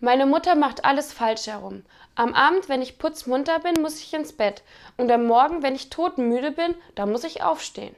Meine Mutter macht alles falsch herum. Am Abend, wenn ich putzmunter bin, muss ich ins Bett. Und am Morgen, wenn ich todmüde bin, da muss ich aufstehen.